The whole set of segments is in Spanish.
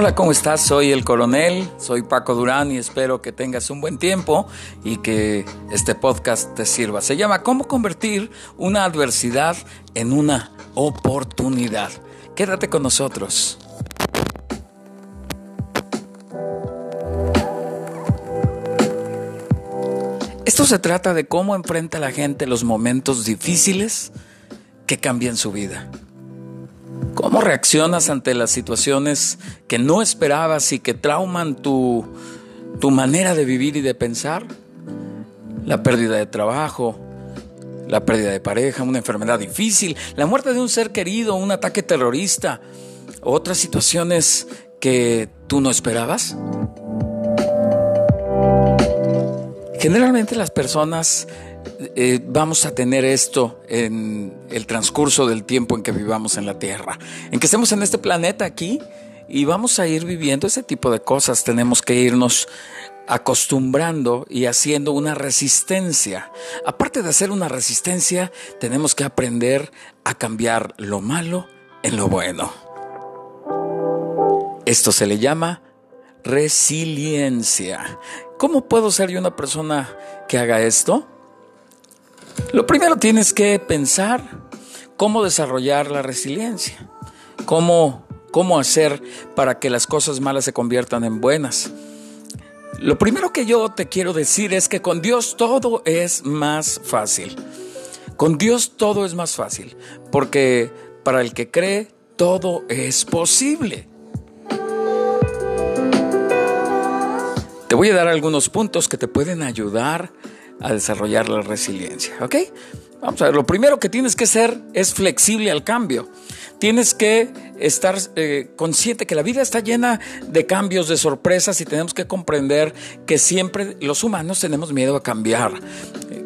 Hola, ¿cómo estás? Soy el coronel, soy Paco Durán y espero que tengas un buen tiempo y que este podcast te sirva. Se llama ¿Cómo convertir una adversidad en una oportunidad? Quédate con nosotros. Esto se trata de cómo enfrenta la gente los momentos difíciles que cambian su vida. ¿Cómo reaccionas ante las situaciones que no esperabas y que trauman tu, tu manera de vivir y de pensar? La pérdida de trabajo, la pérdida de pareja, una enfermedad difícil, la muerte de un ser querido, un ataque terrorista, otras situaciones que tú no esperabas. Generalmente las personas eh, vamos a tener esto en el transcurso del tiempo en que vivamos en la Tierra, en que estemos en este planeta aquí y vamos a ir viviendo ese tipo de cosas. Tenemos que irnos acostumbrando y haciendo una resistencia. Aparte de hacer una resistencia, tenemos que aprender a cambiar lo malo en lo bueno. Esto se le llama resiliencia. ¿Cómo puedo ser yo una persona que haga esto? Lo primero tienes que pensar cómo desarrollar la resiliencia, cómo, cómo hacer para que las cosas malas se conviertan en buenas. Lo primero que yo te quiero decir es que con Dios todo es más fácil. Con Dios todo es más fácil, porque para el que cree todo es posible. Te voy a dar algunos puntos que te pueden ayudar a desarrollar la resiliencia. ¿Ok? Vamos a ver, lo primero que tienes que ser es flexible al cambio. Tienes que estar eh, consciente que la vida está llena de cambios, de sorpresas y tenemos que comprender que siempre los humanos tenemos miedo a cambiar.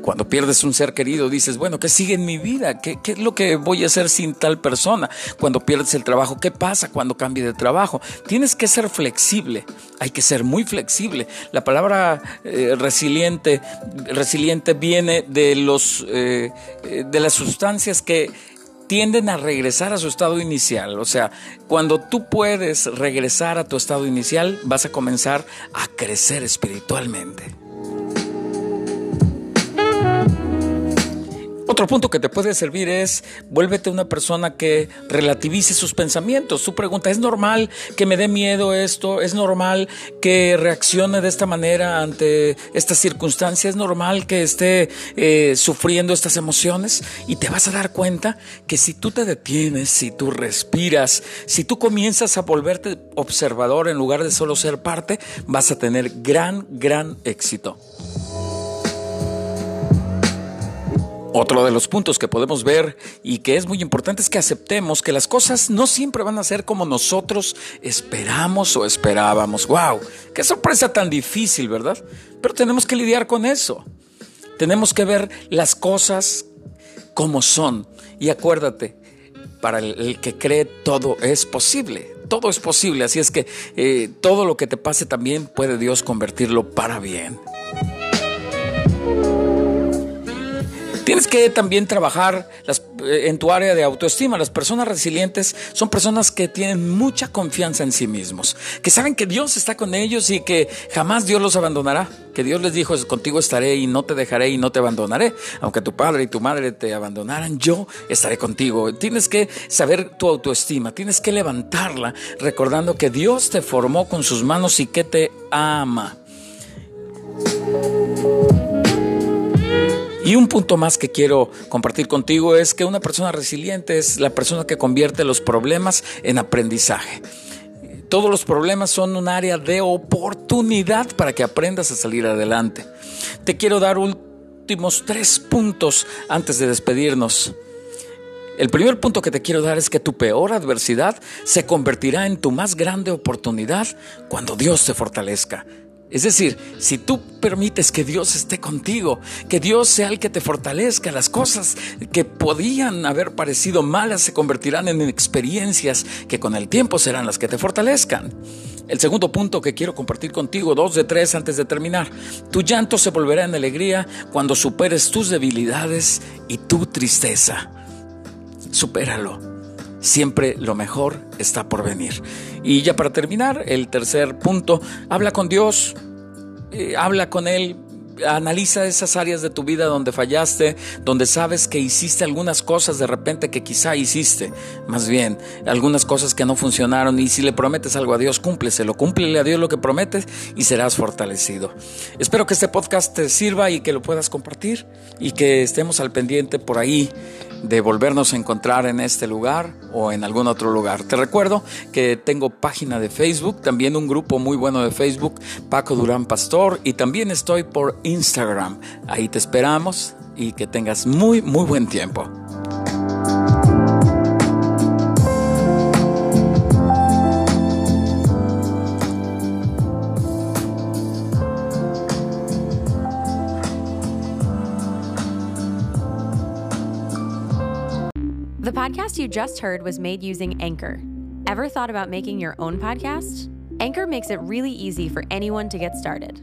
Cuando pierdes un ser querido dices, bueno, ¿qué sigue en mi vida? ¿Qué, ¿Qué, es lo que voy a hacer sin tal persona? Cuando pierdes el trabajo, ¿qué pasa cuando cambie de trabajo? Tienes que ser flexible, hay que ser muy flexible. La palabra eh, resiliente, resiliente viene de, los, eh, de las sustancias que tienden a regresar a su estado inicial. O sea, cuando tú puedes regresar a tu estado inicial, vas a comenzar a crecer espiritualmente. Otro punto que te puede servir es vuélvete una persona que relativice sus pensamientos. Su pregunta, ¿es normal que me dé miedo esto? ¿Es normal que reaccione de esta manera ante estas circunstancias? ¿Es normal que esté eh, sufriendo estas emociones? Y te vas a dar cuenta que si tú te detienes, si tú respiras, si tú comienzas a volverte observador en lugar de solo ser parte, vas a tener gran, gran éxito. Otro de los puntos que podemos ver y que es muy importante es que aceptemos que las cosas no siempre van a ser como nosotros esperamos o esperábamos. ¡Wow! ¡Qué sorpresa tan difícil, ¿verdad? Pero tenemos que lidiar con eso. Tenemos que ver las cosas como son. Y acuérdate, para el, que cree todo es posible. Todo es posible. Así es que eh, todo lo que te pase también puede Dios convertirlo para bien. Tienes que también trabajar eh, en tu área de autoestima. Las personas resilientes son personas que tienen mucha confianza en sí mismos, que saben que Dios está con ellos y que jamás Dios los abandonará, que Dios les dijo, contigo estaré y no te dejaré y no te abandonaré. Aunque tu padre y tu madre te abandonaran, yo estaré contigo. Tienes que saber tu autoestima, tienes que levantarla recordando que Dios te formó con sus manos y que te ama. Y un punto más que quiero compartir contigo es que una persona resiliente es la persona que convierte los problemas en aprendizaje. Todos los problemas son un área de oportunidad para que aprendas a salir adelante. Te quiero dar últimos tres puntos antes de despedirnos. El primer punto que te quiero dar es que tu peor adversidad se convertirá en tu más grande oportunidad cuando Dios te fortalezca. Es decir, si tú permites que Dios esté contigo, que Dios sea el que te fortalezca, las cosas que podían haber parecido malas se convertirán en experiencias que con el tiempo serán las que te fortalezcan. El segundo punto que quiero compartir contigo, dos de tres antes de terminar, tu llanto se volverá en alegría cuando superes tus debilidades y tu tristeza. Supéralo. siempre lo mejor está por venir. Y ya para terminar, el tercer punto, habla con Dios, eh, habla con Él, analiza esas áreas de tu vida donde fallaste, donde sabes que hiciste algunas cosas de repente que quizá hiciste, más bien, algunas cosas que no funcionaron y si le prometes algo a Dios, cúmpleselo, cúmplele a Dios lo que prometes y serás fortalecido. Espero que este podcast te sirva y que lo puedas compartir y que estemos al pendiente por ahí de volvernos a encontrar en este lugar o en algún otro lugar. Te recuerdo que tengo página de Facebook, también un grupo muy bueno de Facebook, Paco Durán Pastor, y también estoy por Instagram. Ahí te esperamos y que tengas muy, muy buen tiempo. The podcast you just heard was made using Anchor. Ever thought about making your own podcast? Anchor makes it really easy for anyone to get started.